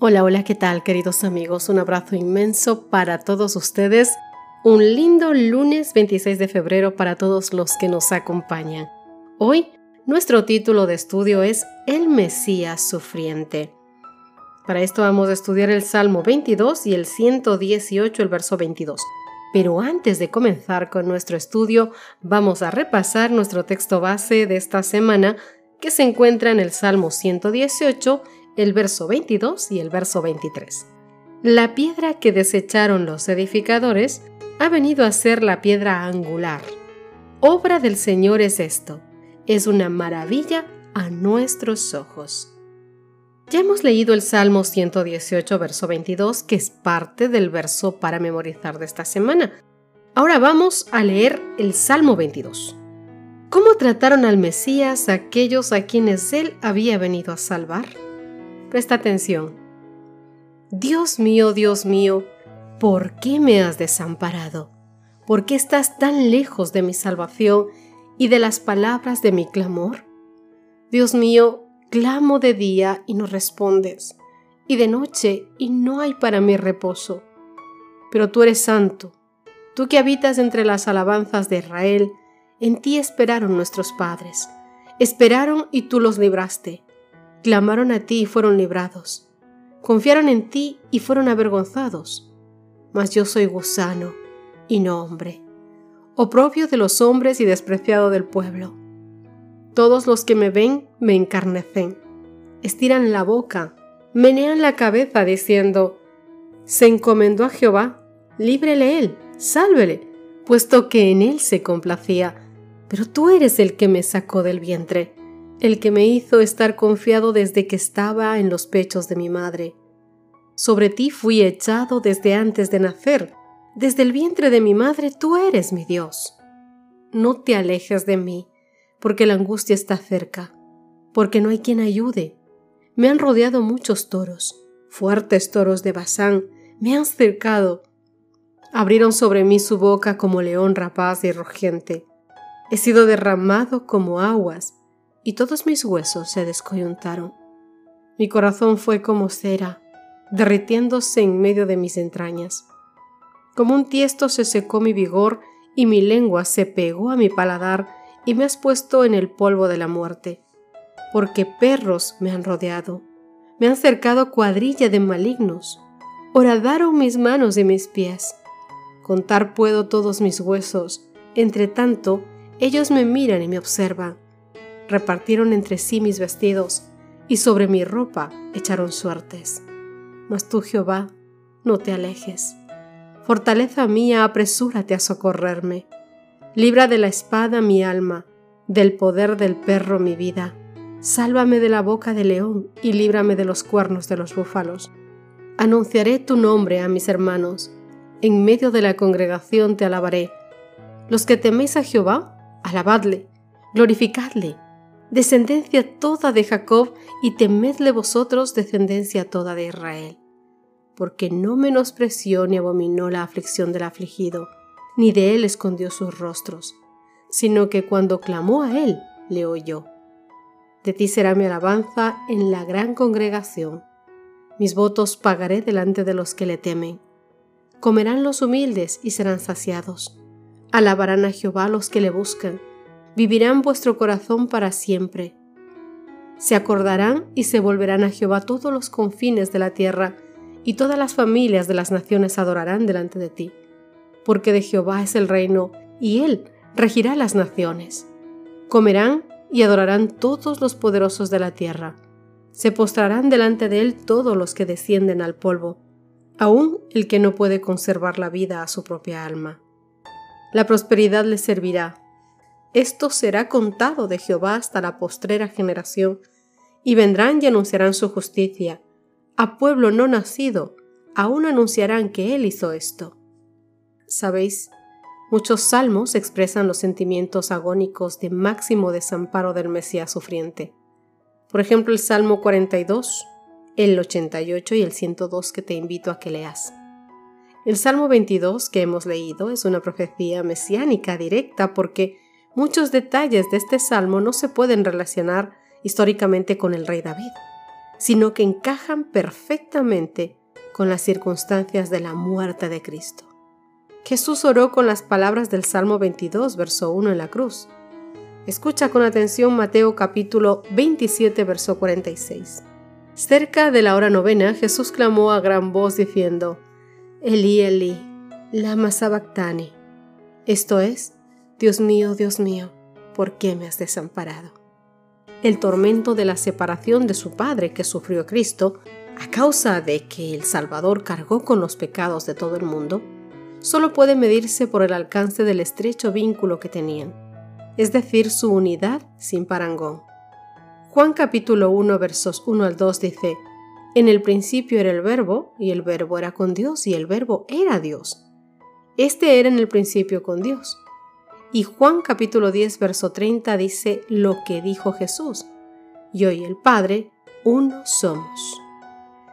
Hola, hola, ¿qué tal queridos amigos? Un abrazo inmenso para todos ustedes. Un lindo lunes 26 de febrero para todos los que nos acompañan. Hoy nuestro título de estudio es El Mesías Sufriente. Para esto vamos a estudiar el Salmo 22 y el 118, el verso 22. Pero antes de comenzar con nuestro estudio, vamos a repasar nuestro texto base de esta semana que se encuentra en el Salmo 118 el verso 22 y el verso 23. La piedra que desecharon los edificadores ha venido a ser la piedra angular. Obra del Señor es esto, es una maravilla a nuestros ojos. Ya hemos leído el Salmo 118, verso 22, que es parte del verso para memorizar de esta semana. Ahora vamos a leer el Salmo 22. ¿Cómo trataron al Mesías aquellos a quienes él había venido a salvar? Presta atención. Dios mío, Dios mío, ¿por qué me has desamparado? ¿Por qué estás tan lejos de mi salvación y de las palabras de mi clamor? Dios mío, clamo de día y no respondes, y de noche y no hay para mí reposo. Pero tú eres santo, tú que habitas entre las alabanzas de Israel, en ti esperaron nuestros padres, esperaron y tú los libraste clamaron a ti y fueron librados. Confiaron en ti y fueron avergonzados. Mas yo soy gusano y no hombre, oprobio de los hombres y despreciado del pueblo. Todos los que me ven me encarnecen, estiran la boca, menean la cabeza diciendo, se encomendó a Jehová, líbrele él, sálvele, puesto que en él se complacía, pero tú eres el que me sacó del vientre el que me hizo estar confiado desde que estaba en los pechos de mi madre. Sobre ti fui echado desde antes de nacer, desde el vientre de mi madre tú eres mi Dios. No te alejes de mí, porque la angustia está cerca, porque no hay quien ayude. Me han rodeado muchos toros, fuertes toros de Basán, me han cercado. Abrieron sobre mí su boca como león rapaz y rugiente. He sido derramado como aguas, y todos mis huesos se descoyuntaron. Mi corazón fue como cera, derritiéndose en medio de mis entrañas. Como un tiesto se secó mi vigor y mi lengua se pegó a mi paladar y me has puesto en el polvo de la muerte. Porque perros me han rodeado, me han cercado cuadrilla de malignos, horadaron mis manos y mis pies. Contar puedo todos mis huesos, entre tanto ellos me miran y me observan repartieron entre sí mis vestidos, y sobre mi ropa echaron suertes. Mas tú, Jehová, no te alejes. Fortaleza mía, apresúrate a socorrerme. Libra de la espada mi alma, del poder del perro mi vida. Sálvame de la boca del león y líbrame de los cuernos de los búfalos. Anunciaré tu nombre a mis hermanos. En medio de la congregación te alabaré. Los que teméis a Jehová, alabadle, glorificadle descendencia toda de Jacob, y temedle vosotros, descendencia toda de Israel. Porque no menospreció ni abominó la aflicción del afligido, ni de él escondió sus rostros, sino que cuando clamó a él, le oyó. De ti será mi alabanza en la gran congregación. Mis votos pagaré delante de los que le temen. Comerán los humildes y serán saciados. Alabarán a Jehová los que le buscan vivirán vuestro corazón para siempre. Se acordarán y se volverán a Jehová todos los confines de la tierra, y todas las familias de las naciones adorarán delante de ti, porque de Jehová es el reino, y él regirá las naciones. Comerán y adorarán todos los poderosos de la tierra. Se postrarán delante de él todos los que descienden al polvo, aun el que no puede conservar la vida a su propia alma. La prosperidad le servirá, esto será contado de Jehová hasta la postrera generación, y vendrán y anunciarán su justicia. A pueblo no nacido, aún anunciarán que Él hizo esto. Sabéis, muchos salmos expresan los sentimientos agónicos de máximo desamparo del Mesías sufriente. Por ejemplo, el Salmo 42, el 88 y el 102 que te invito a que leas. El Salmo 22 que hemos leído es una profecía mesiánica directa porque muchos detalles de este salmo no se pueden relacionar históricamente con el rey David, sino que encajan perfectamente con las circunstancias de la muerte de Cristo. Jesús oró con las palabras del Salmo 22, verso 1 en la cruz. Escucha con atención Mateo capítulo 27, verso 46. Cerca de la hora novena, Jesús clamó a gran voz diciendo, Eli, Eli, lama sabactani. Esto es, Dios mío, Dios mío, ¿por qué me has desamparado? El tormento de la separación de su Padre que sufrió Cristo, a causa de que el Salvador cargó con los pecados de todo el mundo, solo puede medirse por el alcance del estrecho vínculo que tenían, es decir, su unidad sin parangón. Juan capítulo 1 versos 1 al 2 dice, en el principio era el verbo, y el verbo era con Dios, y el verbo era Dios. Este era en el principio con Dios. Y Juan capítulo 10, verso 30 dice lo que dijo Jesús. Yo y el Padre, uno somos.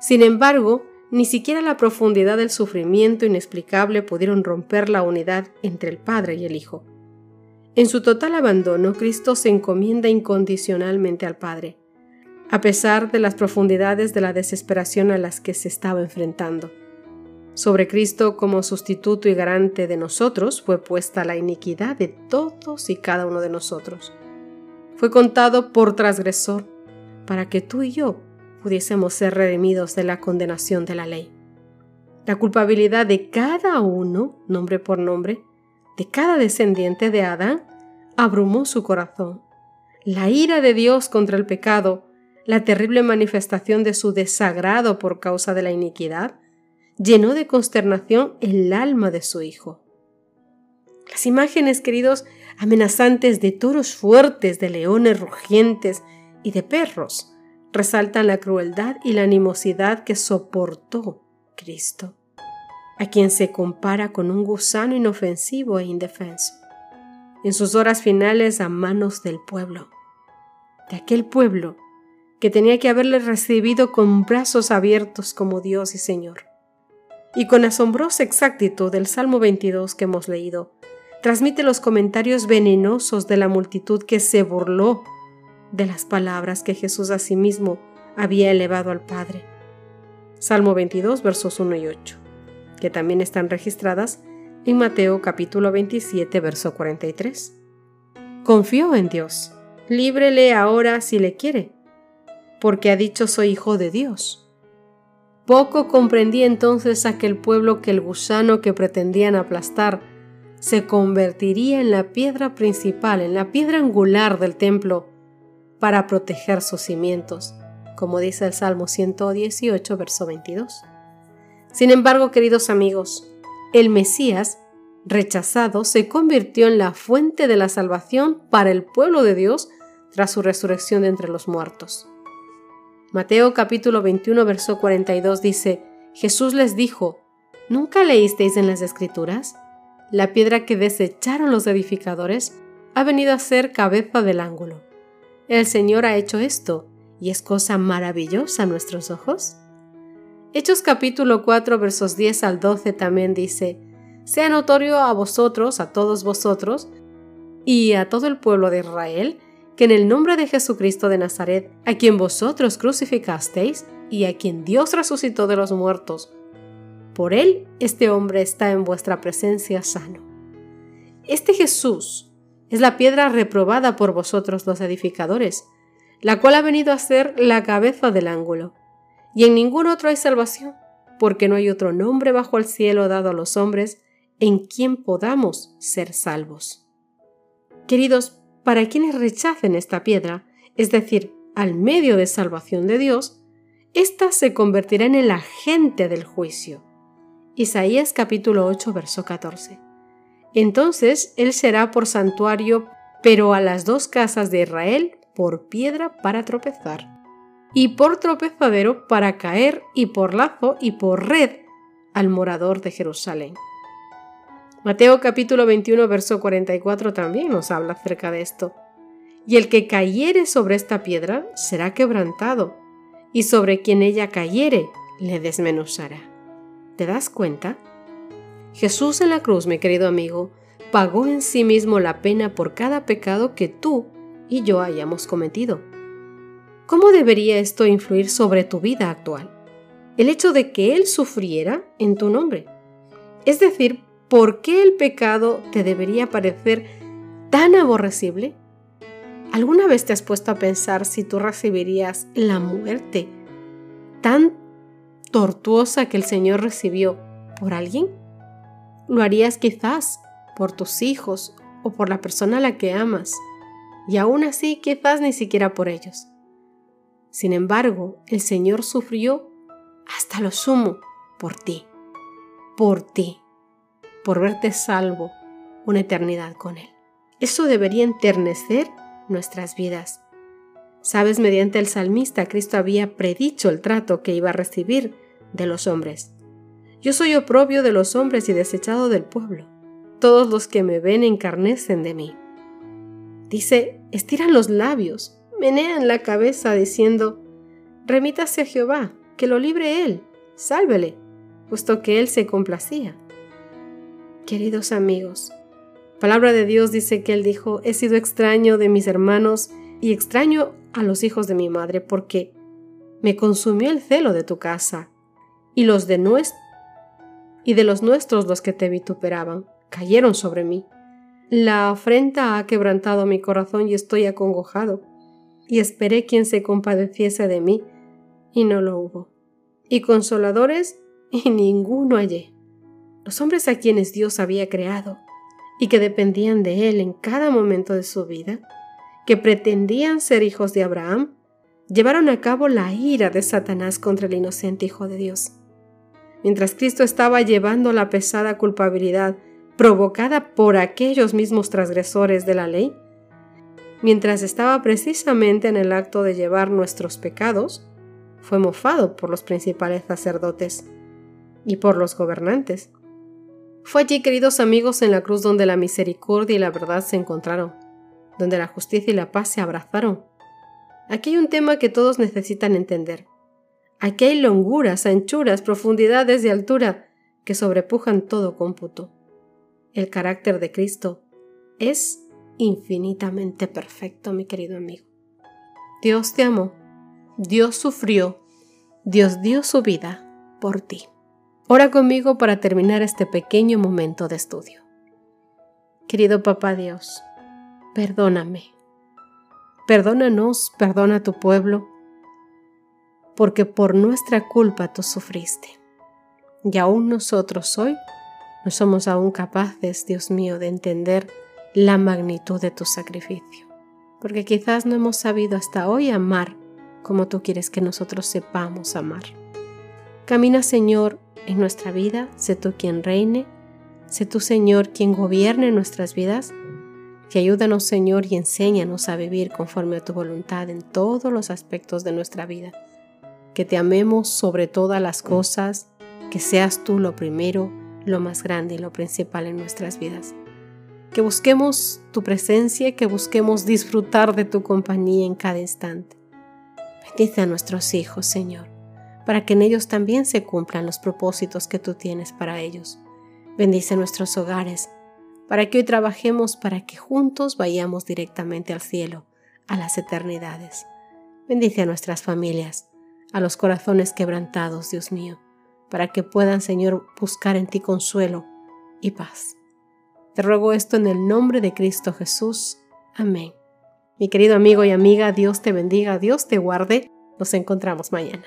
Sin embargo, ni siquiera la profundidad del sufrimiento inexplicable pudieron romper la unidad entre el Padre y el Hijo. En su total abandono, Cristo se encomienda incondicionalmente al Padre a pesar de las profundidades de la desesperación a las que se estaba enfrentando. Sobre Cristo como sustituto y garante de nosotros fue puesta la iniquidad de todos y cada uno de nosotros. Fue contado por transgresor para que tú y yo pudiésemos ser redimidos de la condenación de la ley. La culpabilidad de cada uno, nombre por nombre, de cada descendiente de Adán, abrumó su corazón. La ira de Dios contra el pecado la terrible manifestación de su desagrado por causa de la iniquidad, llenó de consternación el alma de su hijo. Las imágenes, queridos, amenazantes de toros fuertes, de leones rugientes y de perros, resaltan la crueldad y la animosidad que soportó Cristo, a quien se compara con un gusano inofensivo e indefenso, en sus horas finales a manos del pueblo, de aquel pueblo que tenía que haberle recibido con brazos abiertos como Dios y Señor. Y con asombrosa exactitud el Salmo 22 que hemos leído, transmite los comentarios venenosos de la multitud que se burló de las palabras que Jesús a sí mismo había elevado al Padre. Salmo 22, versos 1 y 8, que también están registradas en Mateo capítulo 27, verso 43. Confió en Dios. Líbrele ahora si le quiere porque ha dicho soy hijo de Dios. Poco comprendí entonces aquel pueblo que el gusano que pretendían aplastar se convertiría en la piedra principal, en la piedra angular del templo, para proteger sus cimientos, como dice el Salmo 118, verso 22. Sin embargo, queridos amigos, el Mesías, rechazado, se convirtió en la fuente de la salvación para el pueblo de Dios tras su resurrección de entre los muertos. Mateo capítulo 21, verso 42 dice, Jesús les dijo, ¿nunca leísteis en las escrituras? La piedra que desecharon los edificadores ha venido a ser cabeza del ángulo. El Señor ha hecho esto, y es cosa maravillosa a nuestros ojos. Hechos capítulo 4 versos 10 al 12 también dice, Sea notorio a vosotros, a todos vosotros, y a todo el pueblo de Israel, que en el nombre de Jesucristo de Nazaret, a quien vosotros crucificasteis y a quien Dios resucitó de los muertos, por él este hombre está en vuestra presencia sano. Este Jesús es la piedra reprobada por vosotros los edificadores, la cual ha venido a ser la cabeza del ángulo. Y en ningún otro hay salvación, porque no hay otro nombre bajo el cielo dado a los hombres en quien podamos ser salvos. Queridos, para quienes rechacen esta piedra, es decir, al medio de salvación de Dios, ésta se convertirá en el agente del juicio. Isaías capítulo 8, verso 14. Entonces él será por santuario, pero a las dos casas de Israel por piedra para tropezar, y por tropezadero para caer, y por lazo y por red al morador de Jerusalén. Mateo capítulo 21, verso 44 también nos habla acerca de esto. Y el que cayere sobre esta piedra será quebrantado, y sobre quien ella cayere le desmenuzará. ¿Te das cuenta? Jesús en la cruz, mi querido amigo, pagó en sí mismo la pena por cada pecado que tú y yo hayamos cometido. ¿Cómo debería esto influir sobre tu vida actual? El hecho de que Él sufriera en tu nombre. Es decir, ¿por qué el pecado te debería parecer tan aborrecible? ¿Alguna vez te has puesto a pensar si tú recibirías la muerte tan tortuosa que el Señor recibió por alguien? Lo harías quizás por tus hijos o por la persona a la que amas, y aún así quizás ni siquiera por ellos. Sin embargo, el Señor sufrió hasta lo sumo por ti, por ti, por verte salvo una eternidad con Él. Eso debería enternecer nuestras vidas. Sabes, mediante el salmista, Cristo había predicho el trato que iba a recibir de los hombres. Yo soy oprobio de los hombres y desechado del pueblo. Todos los que me ven encarnecen de mí. Dice, estiran los labios, menean la cabeza diciendo, remítase a Jehová, que lo libre él, sálvele, puesto que él se complacía. Queridos amigos, palabra de Dios dice que él dijo, he sido extraño de mis hermanos y extraño a los hijos de mi madre, porque me consumió el celo de tu casa, y los de nuestro y de los nuestros los que te vituperaban, cayeron sobre mí. La afrenta ha quebrantado mi corazón y estoy acongojado, y esperé quien se compadeciese de mí, y no lo hubo. Y consoladores, y ninguno hallé. Los hombres a quienes Dios había creado, y que dependían de Él en cada momento de su vida, que pretendían ser hijos de Abraham, llevaron a cabo la ira de Satanás contra el inocente Hijo de Dios mientras Cristo estaba llevando la pesada culpabilidad provocada por aquellos mismos transgresores de la ley, mientras estaba precisamente en el acto de llevar nuestros pecados, fue mofado por los principales sacerdotes y por los gobernantes. Fue allí, queridos amigos, en la cruz donde la misericordia y la verdad se encontraron, donde la justicia y la paz se abrazaron. Aquí hay un tema que todos necesitan entender. Aquí hay longuras, anchuras, profundidades y altura que sobrepujan todo cómputo. El carácter de Cristo es infinitamente perfecto, mi querido amigo. Dios te amó, Dios sufrió, Dios dio su vida por ti. Ora conmigo para terminar este pequeño momento de estudio. Querido Papá Dios, perdóname. Perdónanos, perdona a tu pueblo porque por nuestra culpa tú sufriste. Y aún nosotros hoy no somos aún capaces, Dios mío, de entender la magnitud de tu sacrificio, porque quizás no hemos sabido hasta hoy amar como tú quieres que nosotros sepamos amar. Camina, Señor, en nuestra vida, sé tú quien reine, sé tú, Señor, quien gobierne nuestras vidas, que ayúdanos, Señor, y enséñanos a vivir conforme a tu voluntad en todos los aspectos de nuestra vida que te amemos sobre todas las cosas, que seas tú lo primero, lo más grande y lo principal en nuestras vidas. Que busquemos tu presencia, que busquemos disfrutar de tu compañía en cada instante. Bendice a nuestros hijos, Señor, para que en ellos también se cumplan los propósitos que tú tienes para ellos. Bendice nuestros hogares, para que hoy trabajemos para que juntos vayamos directamente al cielo, a las eternidades. Bendice a nuestras familias a los corazones quebrantados, Dios mío, para que puedan, Señor, buscar en ti consuelo y paz. Te ruego esto en el nombre de Cristo Jesús. Amén. Mi querido amigo y amiga, Dios te bendiga, Dios te guarde. Nos encontramos mañana.